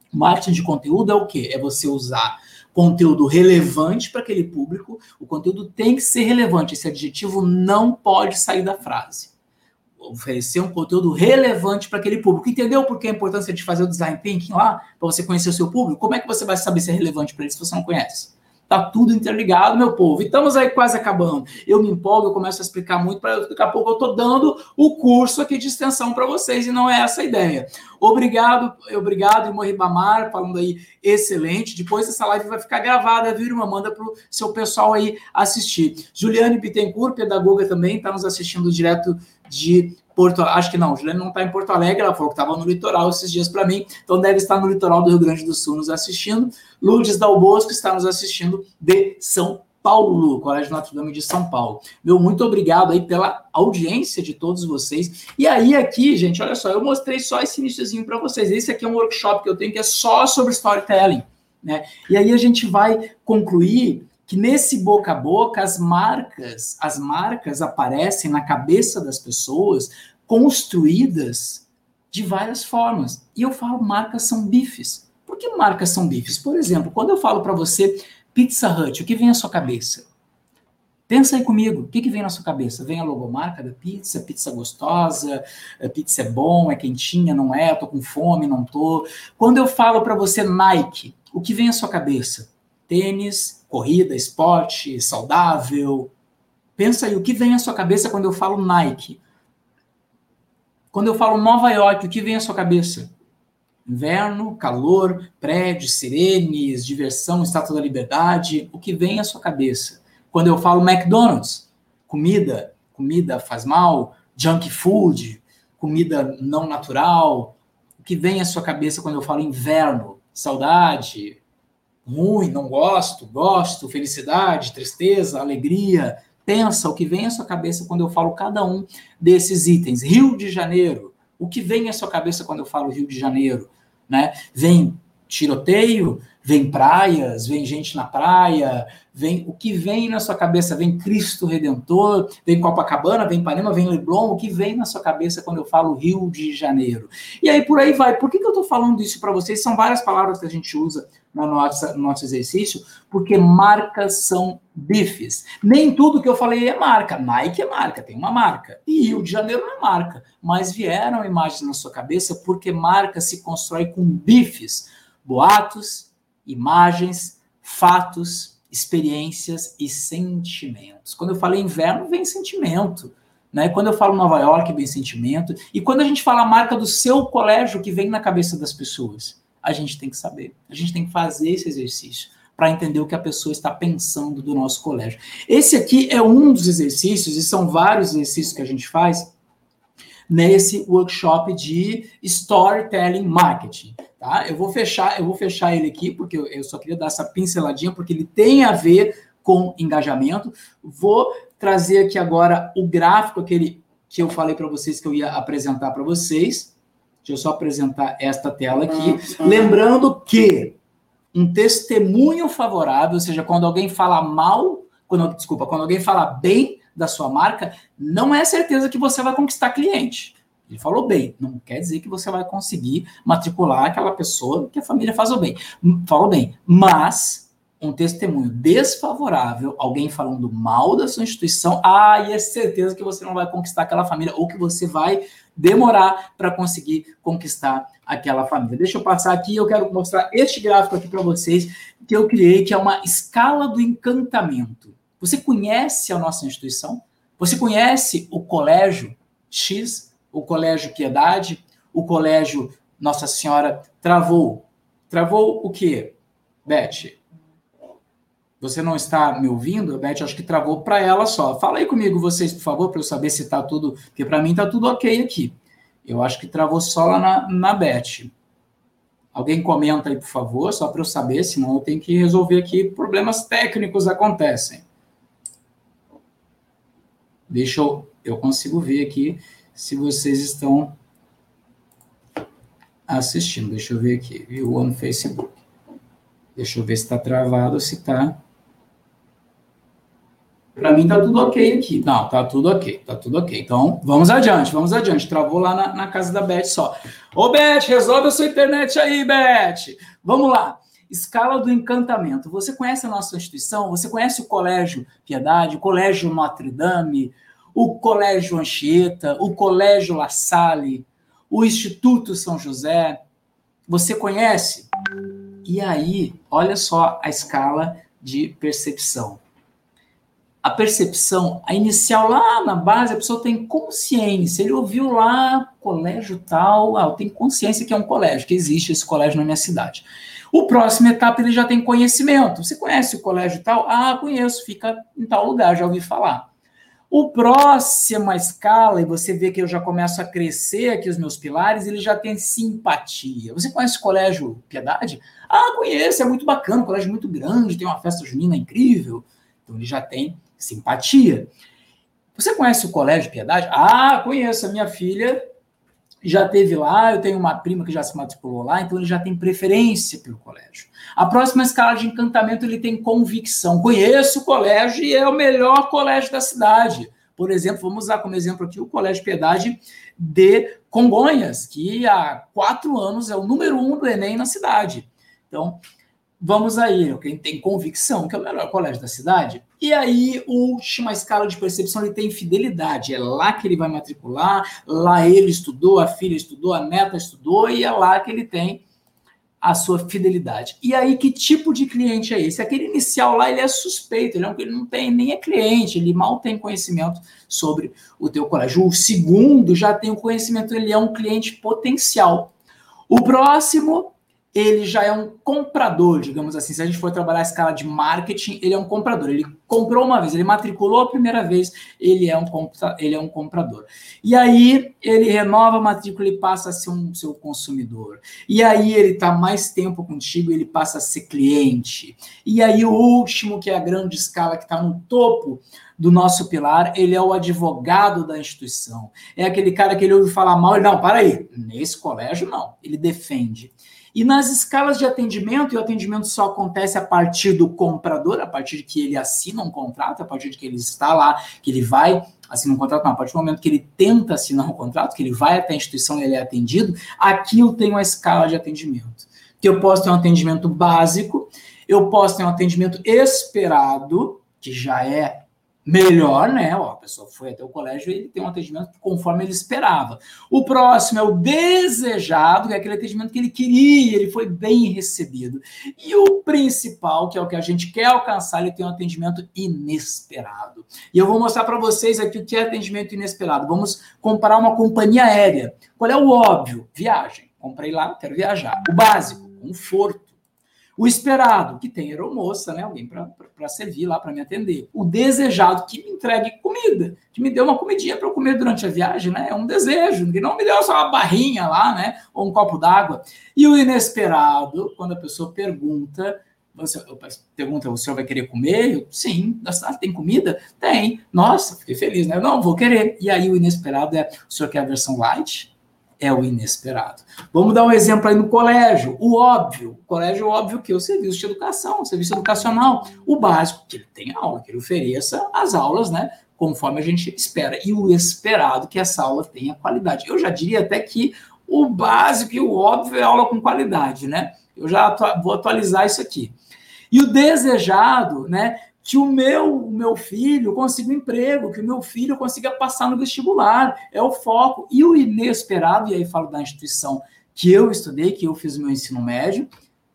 Marketing de conteúdo é o quê? É você usar conteúdo relevante para aquele público, o conteúdo tem que ser relevante, esse adjetivo não pode sair da frase oferecer um conteúdo relevante para aquele público. Entendeu por que a importância de fazer o design thinking lá, para você conhecer o seu público? Como é que você vai saber se é relevante para ele se você não conhece? Tá tudo interligado, meu povo. E estamos aí quase acabando. Eu me empolgo, eu começo a explicar muito, para daqui a pouco eu estou dando o curso aqui de extensão para vocês, e não é essa a ideia. Obrigado, obrigado, irmão Ribamar, falando aí, excelente. Depois essa live vai ficar gravada, viu, irmã? Manda para o seu pessoal aí assistir. Juliane Bittencourt, pedagoga também, está nos assistindo direto de Porto Acho que não, Juliane não está em Porto Alegre, ela falou que estava no litoral esses dias para mim, então deve estar no litoral do Rio Grande do Sul nos assistindo. Lourdes Dal Bosco está nos assistindo de São Paulo, Colégio Notre Dame de São Paulo. Meu muito obrigado aí pela audiência de todos vocês. E aí aqui, gente, olha só, eu mostrei só esse iníciozinho para vocês. Esse aqui é um workshop que eu tenho que é só sobre storytelling, né? E aí a gente vai concluir que nesse boca a boca as marcas, as marcas aparecem na cabeça das pessoas construídas de várias formas. E eu falo marcas são bifes. Por que marcas são bifes? Por exemplo, quando eu falo para você Pizza Hut, o que vem à sua cabeça? Pensa aí comigo, o que, que vem na sua cabeça? Vem a logomarca da pizza, pizza gostosa, pizza é bom, é quentinha, não é, tô com fome, não tô. Quando eu falo para você Nike, o que vem à sua cabeça? Tênis, corrida, esporte, saudável. Pensa aí, o que vem à sua cabeça quando eu falo Nike? Quando eu falo Nova York, o que vem à sua cabeça? Inverno, calor, prédios, sirenes, diversão, estátua da liberdade. O que vem à sua cabeça? Quando eu falo McDonald's, comida, comida faz mal, junk food, comida não natural. O que vem à sua cabeça quando eu falo inverno? Saudade, ruim, não gosto, gosto, felicidade, tristeza, alegria, Pensa o que vem à sua cabeça quando eu falo cada um desses itens. Rio de Janeiro. O que vem à sua cabeça quando eu falo Rio de Janeiro? Né? Vem tiroteio, vem praias, vem gente na praia, vem o que vem na sua cabeça, vem Cristo Redentor, vem Copacabana, vem Ipanema, vem Leblon, o que vem na sua cabeça quando eu falo Rio de Janeiro. E aí por aí vai. Por que, que eu estou falando isso para vocês? São várias palavras que a gente usa no nosso, no nosso exercício, porque marcas são bifes. Nem tudo que eu falei é marca. Nike é marca, tem uma marca. E Rio de Janeiro não é marca. Mas vieram imagens na sua cabeça porque marca se constrói com bifes. Boatos, imagens, fatos, experiências e sentimentos. Quando eu falo inverno, vem sentimento. Né? Quando eu falo Nova York, vem sentimento. E quando a gente fala a marca do seu colégio, que vem na cabeça das pessoas, a gente tem que saber. A gente tem que fazer esse exercício para entender o que a pessoa está pensando do nosso colégio. Esse aqui é um dos exercícios, e são vários exercícios que a gente faz nesse workshop de storytelling marketing. Tá? Eu vou fechar, eu vou fechar ele aqui porque eu, só queria dar essa pinceladinha porque ele tem a ver com engajamento. Vou trazer aqui agora o gráfico aquele que eu falei para vocês que eu ia apresentar para vocês. Deixa eu só apresentar esta tela aqui, lembrando que um testemunho favorável, ou seja, quando alguém fala mal, quando, desculpa, quando alguém fala bem da sua marca, não é certeza que você vai conquistar cliente. Ele falou bem, não quer dizer que você vai conseguir matricular aquela pessoa que a família faz o bem. Falou bem, mas um testemunho desfavorável, alguém falando mal da sua instituição, ah, é certeza que você não vai conquistar aquela família ou que você vai demorar para conseguir conquistar aquela família. Deixa eu passar aqui, eu quero mostrar este gráfico aqui para vocês que eu criei, que é uma escala do encantamento. Você conhece a nossa instituição? Você conhece o colégio X o Colégio Piedade, o Colégio Nossa Senhora travou. Travou o quê, Beth? Você não está me ouvindo? Beth, acho que travou para ela só. Fala aí comigo, vocês, por favor, para eu saber se está tudo. Porque para mim está tudo ok aqui. Eu acho que travou só lá na, na Beth. Alguém comenta aí, por favor, só para eu saber, senão eu tenho que resolver aqui. Problemas técnicos acontecem. Deixa eu. Eu consigo ver aqui se vocês estão assistindo. Deixa eu ver aqui, viu? No Facebook. Deixa eu ver se está travado, se está. Para mim tá tudo ok aqui. Não, tá tudo ok, tá tudo ok. Então, vamos adiante, vamos adiante. Travou lá na, na casa da Beth só. Ô, Beth, resolve a sua internet aí, Beth. Vamos lá. Escala do encantamento. Você conhece a nossa instituição? Você conhece o Colégio Piedade, o Colégio Notre Dame, o Colégio Anchieta, o Colégio La Salle, o Instituto São José. Você conhece? E aí, olha só a escala de percepção. A percepção, a inicial lá na base, a pessoa tem consciência. Ele ouviu lá, colégio tal, ah, eu tenho consciência que é um colégio, que existe esse colégio na minha cidade. O próximo etapa ele já tem conhecimento. Você conhece o colégio tal? Ah, conheço, fica em tal lugar, já ouvi falar. O próxima escala, e você vê que eu já começo a crescer aqui os meus pilares, ele já tem simpatia. Você conhece o Colégio Piedade? Ah, conheço, é muito bacana, um colégio muito grande, tem uma festa junina incrível. Então ele já tem simpatia. Você conhece o Colégio Piedade? Ah, conheço, a minha filha já teve lá, eu tenho uma prima que já se matriculou lá, então ele já tem preferência pelo colégio. A próxima escala de encantamento ele tem convicção. Conheço o colégio e é o melhor colégio da cidade. Por exemplo, vamos usar como exemplo aqui o Colégio Piedade de Congonhas, que há quatro anos é o número um do Enem na cidade. Então, vamos aí, quem tem convicção que é o melhor colégio da cidade, e aí, última escala de percepção, ele tem fidelidade. É lá que ele vai matricular, lá ele estudou, a filha estudou, a neta estudou, e é lá que ele tem a sua fidelidade. E aí, que tipo de cliente é esse? Aquele inicial lá, ele é suspeito, ele, é ele não tem nem é cliente, ele mal tem conhecimento sobre o teu colégio. O segundo já tem o conhecimento, ele é um cliente potencial. O próximo ele já é um comprador, digamos assim. Se a gente for trabalhar a escala de marketing, ele é um comprador. Ele comprou uma vez, ele matriculou a primeira vez, ele é um, ele é um comprador. E aí ele renova a matrícula e passa a ser um seu consumidor. E aí ele está mais tempo contigo, ele passa a ser cliente. E aí o último, que é a grande escala que está no topo do nosso pilar, ele é o advogado da instituição. É aquele cara que ele ouve falar mal, ele, não, para aí, nesse colégio não, ele defende. E nas escalas de atendimento, e o atendimento só acontece a partir do comprador, a partir de que ele assina um contrato, a partir de que ele está lá, que ele vai assinar um contrato, não, a partir do momento que ele tenta assinar um contrato, que ele vai até a instituição e ele é atendido, aqui eu tenho a escala de atendimento. Que eu posso ter um atendimento básico, eu posso ter um atendimento esperado, que já é melhor, né? Ó, a pessoa foi até o colégio e ele tem um atendimento conforme ele esperava. O próximo é o desejado, que é aquele atendimento que ele queria, ele foi bem recebido. E o principal, que é o que a gente quer alcançar, ele tem um atendimento inesperado. E eu vou mostrar para vocês aqui o que é atendimento inesperado. Vamos comparar uma companhia aérea. Qual é o óbvio? Viagem. Comprei lá, quero viajar. O básico, conforto. O esperado, que tem aeromoça, né? Alguém para servir lá, para me atender. O desejado, que me entregue comida, que me dê uma comidinha para eu comer durante a viagem, né? É um desejo, que não me deu só uma barrinha lá, né? Ou um copo d'água. E o inesperado, quando a pessoa pergunta, você pergunta, o senhor vai querer comer? Eu, Sim. Ah, tem comida? Tem. Nossa, fiquei feliz, né? Não, vou querer. E aí o inesperado é, o senhor quer a versão light? É o inesperado. Vamos dar um exemplo aí no colégio. O óbvio, o colégio óbvio que é o serviço de educação, o serviço educacional, o básico, que ele tem aula, que ele ofereça as aulas, né? Conforme a gente espera. E o esperado, que essa aula tenha qualidade. Eu já diria até que o básico e o óbvio é aula com qualidade, né? Eu já vou atualizar isso aqui. E o desejado, né? Que o meu, o meu filho consiga um emprego, que o meu filho consiga passar no vestibular, é o foco. E o inesperado, e aí falo da instituição que eu estudei, que eu fiz o meu ensino médio,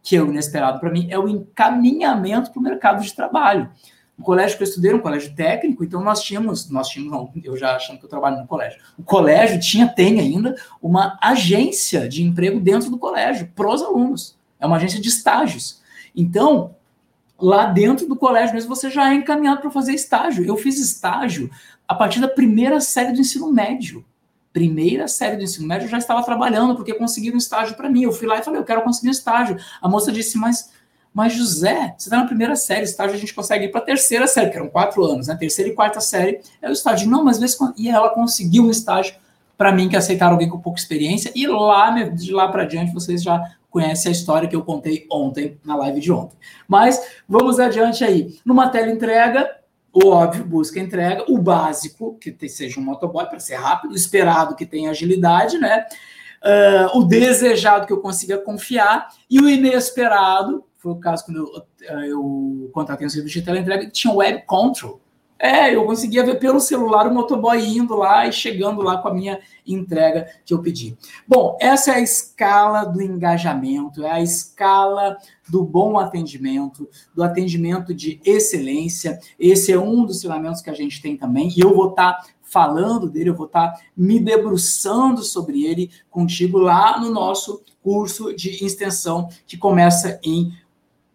que é o inesperado para mim, é o encaminhamento para o mercado de trabalho. O colégio que eu estudei era um colégio técnico, então nós tínhamos, nós tínhamos, não, eu já achando que eu trabalho no colégio. O colégio tinha, tem ainda, uma agência de emprego dentro do colégio, para os alunos. É uma agência de estágios. Então, lá dentro do colégio mesmo você já é encaminhado para fazer estágio. Eu fiz estágio a partir da primeira série do ensino médio. Primeira série do ensino médio eu já estava trabalhando porque conseguiram um estágio para mim. Eu fui lá e falei, eu quero conseguir um estágio. A moça disse, mas, mas José, você está na primeira série, estágio a gente consegue ir para a terceira série, que eram quatro anos, né? Terceira e quarta série é o estágio. Não, mas vezes e ela conseguiu um estágio para mim que aceitaram alguém com pouca experiência e lá de lá para diante vocês já conhece a história que eu contei ontem, na live de ontem. Mas vamos adiante aí. Numa tela entrega, o óbvio, busca entrega, o básico, que seja um motoboy para ser rápido, o esperado que tenha agilidade, né? Uh, o desejado que eu consiga confiar e o inesperado, foi o caso quando eu, eu contratei um serviço de teleentrega, que tinha web control. É, eu conseguia ver pelo celular o motoboy indo lá e chegando lá com a minha entrega que eu pedi. Bom, essa é a escala do engajamento, é a escala do bom atendimento, do atendimento de excelência. Esse é um dos filamentos que a gente tem também, e eu vou estar tá falando dele, eu vou estar tá me debruçando sobre ele contigo lá no nosso curso de extensão que começa em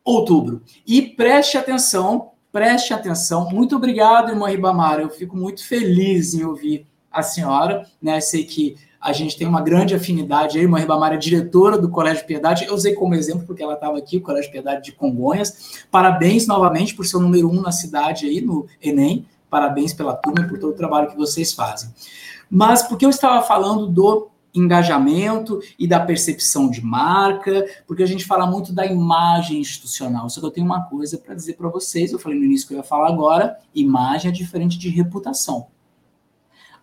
outubro. E preste atenção preste atenção. Muito obrigado, irmã Ribamara. Eu fico muito feliz em ouvir a senhora. Né? Sei que a gente tem uma grande afinidade aí. Irmã Ribamara é diretora do Colégio Piedade. Eu usei como exemplo porque ela estava aqui, o Colégio Piedade de Congonhas. Parabéns novamente por ser o número um na cidade aí, no Enem. Parabéns pela turma por todo o trabalho que vocês fazem. Mas porque eu estava falando do engajamento e da percepção de marca, porque a gente fala muito da imagem institucional. Só que eu tenho uma coisa para dizer para vocês, eu falei no início que eu ia falar agora, imagem é diferente de reputação.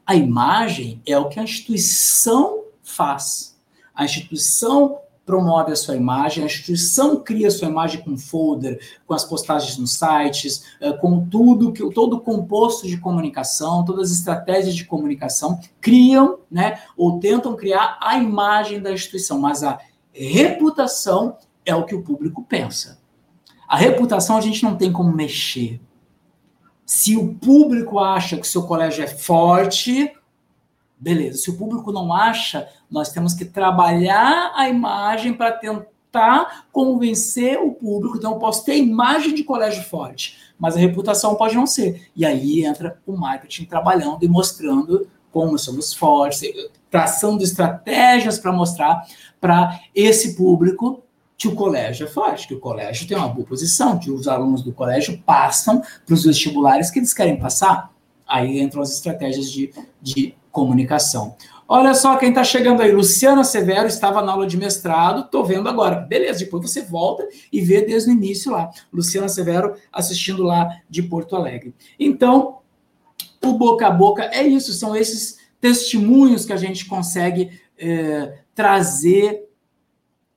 A imagem é o que a instituição faz. A instituição promove a sua imagem, a instituição cria a sua imagem com folder, com as postagens nos sites, eh, com tudo que todo o composto de comunicação, todas as estratégias de comunicação criam, né, ou tentam criar a imagem da instituição, mas a reputação é o que o público pensa. A reputação a gente não tem como mexer. Se o público acha que o seu colégio é forte, beleza. Se o público não acha, nós temos que trabalhar a imagem para tentar convencer o público, então eu posso ter imagem de colégio forte, mas a reputação pode não ser. E aí entra o marketing trabalhando e mostrando como somos fortes, traçando estratégias para mostrar para esse público que o colégio é forte, que o colégio tem uma boa posição, que os alunos do colégio passam para os vestibulares que eles querem passar. Aí entram as estratégias de, de comunicação. Olha só quem está chegando aí. Luciana Severo estava na aula de mestrado, estou vendo agora. Beleza, depois você volta e vê desde o início lá. Luciana Severo assistindo lá de Porto Alegre. Então, o boca a boca é isso, são esses testemunhos que a gente consegue é, trazer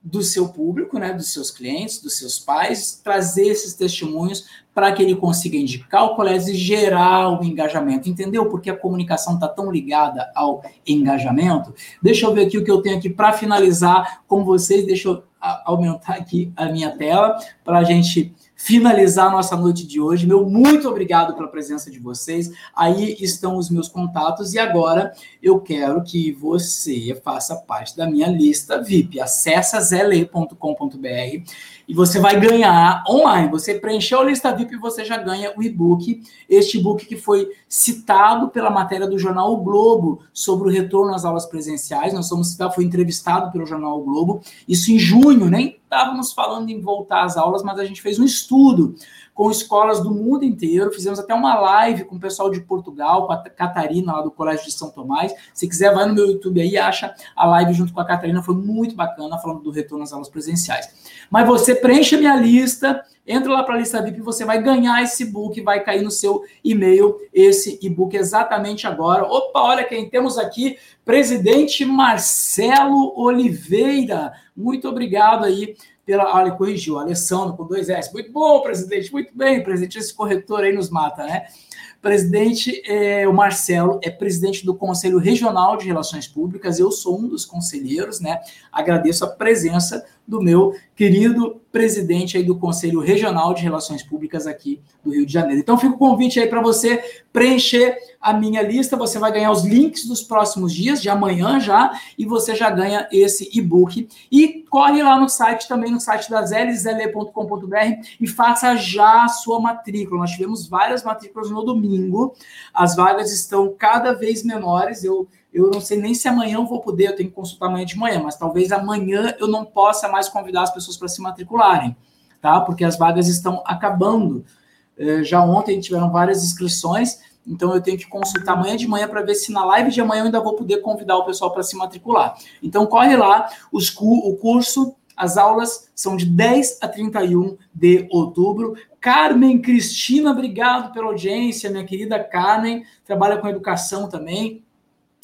do seu público, né, dos seus clientes, dos seus pais, trazer esses testemunhos para que ele consiga indicar o colégio e gerar o engajamento. Entendeu? Porque a comunicação está tão ligada ao engajamento. Deixa eu ver aqui o que eu tenho aqui para finalizar com vocês. Deixa eu aumentar aqui a minha tela para a gente finalizar a nossa noite de hoje. Meu muito obrigado pela presença de vocês. Aí estão os meus contatos e agora eu quero que você faça parte da minha lista VIP. Acesse zle.com.br e você vai ganhar online. Você preencheu a lista VIP e você já ganha o e-book. Este e-book que foi citado pela matéria do jornal o Globo sobre o retorno às aulas presenciais. Nós somos citados, foi entrevistado pelo jornal o Globo. Isso em junho, nem estávamos falando em voltar às aulas, mas a gente fez um estudo com escolas do mundo inteiro. Fizemos até uma live com o pessoal de Portugal, com a Catarina, lá do Colégio de São Tomás. Se quiser, vai no meu YouTube aí, acha a live junto com a Catarina. Foi muito bacana, falando do retorno às aulas presenciais. Mas você preenche a minha lista, entra lá para a lista VIP, você vai ganhar esse book, vai cair no seu e-mail esse e-book exatamente agora. Opa, olha quem temos aqui, presidente Marcelo Oliveira. Muito obrigado aí pela. Olha, corrigiu, Alessandro com dois S. Muito bom, presidente, muito bem, presidente. Esse corretor aí nos mata, né? Presidente, é, o Marcelo é presidente do Conselho Regional de Relações Públicas, eu sou um dos conselheiros, né? Agradeço a presença do meu querido presidente aí do Conselho Regional de Relações Públicas aqui do Rio de Janeiro. Então fica o convite aí para você preencher a minha lista, você vai ganhar os links dos próximos dias, de amanhã já, e você já ganha esse e-book. E corre lá no site também, no site da zle.com.br e faça já a sua matrícula. Nós tivemos várias matrículas no domingo, as vagas estão cada vez menores, eu eu não sei nem se amanhã eu vou poder, eu tenho que consultar amanhã de manhã, mas talvez amanhã eu não possa mais convidar as pessoas para se matricularem, tá? Porque as vagas estão acabando. É, já ontem tiveram várias inscrições, então eu tenho que consultar amanhã de manhã para ver se na live de amanhã eu ainda vou poder convidar o pessoal para se matricular. Então corre lá, os, o curso, as aulas são de 10 a 31 de outubro. Carmen Cristina, obrigado pela audiência, minha querida Carmen, trabalha com educação também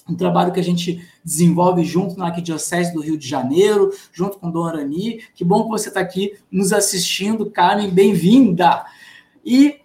um trabalho que a gente desenvolve junto na Arquidiocese do Rio de Janeiro, junto com Dona Arani. Que bom que você está aqui nos assistindo, Carmen, bem-vinda! E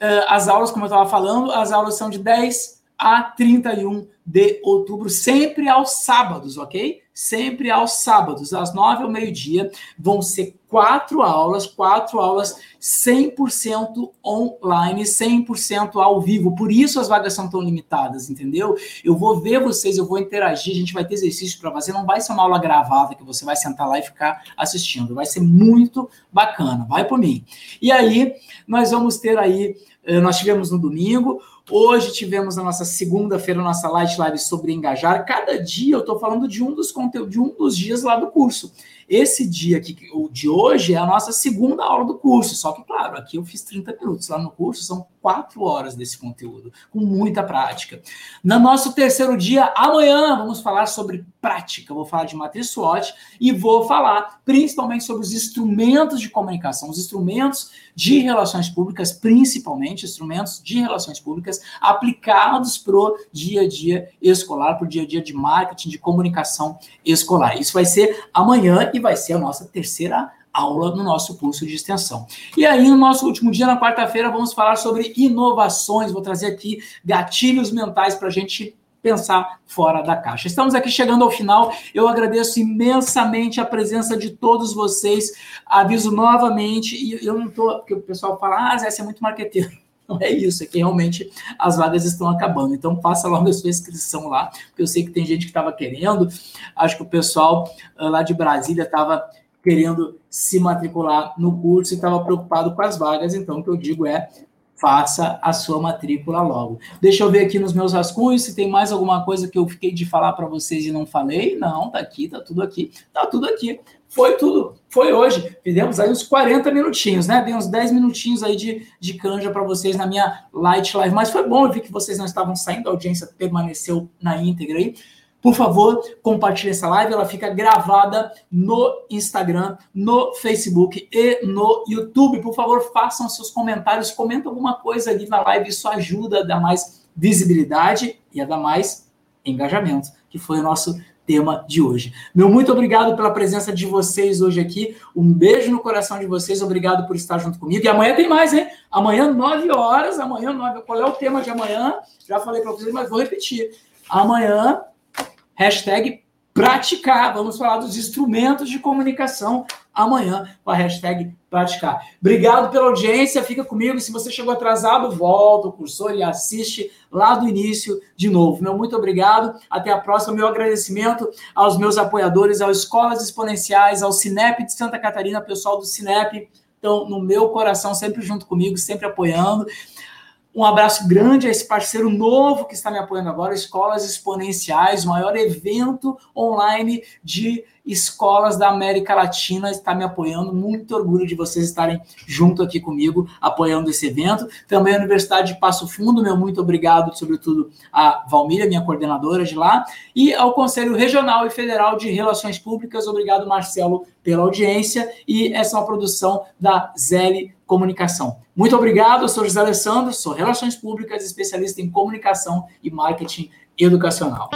uh, as aulas, como eu estava falando, as aulas são de 10 a 31 de outubro, sempre aos sábados, ok? sempre aos sábados, às nove ao meio-dia. Vão ser quatro aulas, quatro aulas 100% online, 100% ao vivo. Por isso as vagas são tão limitadas, entendeu? Eu vou ver vocês, eu vou interagir, a gente vai ter exercício para fazer. Não vai ser uma aula gravada que você vai sentar lá e ficar assistindo. Vai ser muito bacana. Vai por mim. E aí, nós vamos ter aí, eh, nós tivemos no domingo Hoje tivemos a nossa segunda-feira, nossa light live sobre engajar. Cada dia eu estou falando de um dos conteúdos, de um dos dias lá do curso. Esse dia aqui, o de hoje, é a nossa segunda aula do curso. Só que, claro, aqui eu fiz 30 minutos. Lá no curso são quatro horas desse conteúdo, com muita prática. No nosso terceiro dia, amanhã, vamos falar sobre prática. Vou falar de matriz SWOT e vou falar principalmente sobre os instrumentos de comunicação, os instrumentos de relações públicas, principalmente instrumentos de relações públicas aplicados para o dia a dia escolar, para o dia a dia de marketing, de comunicação escolar. Isso vai ser amanhã e vai ser a nossa terceira aula no nosso curso de extensão. E aí, no nosso último dia, na quarta-feira, vamos falar sobre inovações. Vou trazer aqui gatilhos mentais para a gente pensar fora da caixa. Estamos aqui chegando ao final. Eu agradeço imensamente a presença de todos vocês. Aviso novamente, e eu não estou, porque o pessoal fala, ah, Zé, você é muito marqueteiro. Não é isso, é que realmente as vagas estão acabando. Então, faça logo a sua inscrição lá, porque eu sei que tem gente que estava querendo. Acho que o pessoal ah, lá de Brasília estava querendo se matricular no curso e estava preocupado com as vagas, então o que eu digo é faça a sua matrícula logo. Deixa eu ver aqui nos meus rascunhos se tem mais alguma coisa que eu fiquei de falar para vocês e não falei. Não, tá aqui, tá tudo aqui. Tá tudo aqui. Foi tudo. Foi hoje. Fizemos aí uns 40 minutinhos, né? Dei uns 10 minutinhos aí de, de canja para vocês na minha light live. Mas foi bom, eu vi que vocês não estavam saindo, a audiência permaneceu na íntegra aí. Por favor, compartilhe essa live, ela fica gravada no Instagram, no Facebook e no YouTube. Por favor, façam seus comentários, comenta alguma coisa ali na live, isso ajuda a dar mais visibilidade e a dar mais engajamento, que foi o nosso tema de hoje. Meu muito obrigado pela presença de vocês hoje aqui. Um beijo no coração de vocês. Obrigado por estar junto comigo. E amanhã tem mais, hein? Amanhã, 9 horas. Amanhã, 9 Qual é o tema de amanhã? Já falei para vocês, mas vou repetir. Amanhã, hashtag praticar. Vamos falar dos instrumentos de comunicação amanhã com a hashtag praticar. Obrigado pela audiência, fica comigo. Se você chegou atrasado, volta o cursor e assiste lá do início de novo. Meu muito obrigado, até a próxima. Meu agradecimento aos meus apoiadores, às Escolas Exponenciais, ao Cinep de Santa Catarina, pessoal do Cinep, estão no meu coração, sempre junto comigo, sempre apoiando. Um abraço grande a esse parceiro novo que está me apoiando agora, Escolas Exponenciais, o maior evento online de escolas da América Latina está me apoiando. Muito orgulho de vocês estarem junto aqui comigo, apoiando esse evento. Também a Universidade de Passo Fundo, meu muito obrigado, sobretudo a Valmíria, minha coordenadora de lá, e ao Conselho Regional e Federal de Relações Públicas. Obrigado, Marcelo, pela audiência. E essa é uma produção da Zeli Comunicação. Muito obrigado, eu sou José Alessandro, sou Relações Públicas, especialista em comunicação e marketing educacional.